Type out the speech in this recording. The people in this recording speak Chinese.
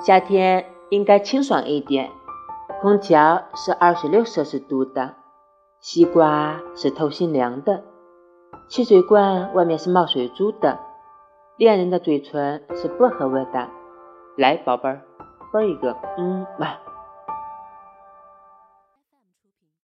夏天应该清爽一点，空调是二十六摄氏度的，西瓜是透心凉的，汽水罐外面是冒水珠的，恋人的嘴唇是薄荷味的。来，宝贝儿，啵一个，嗯，哇。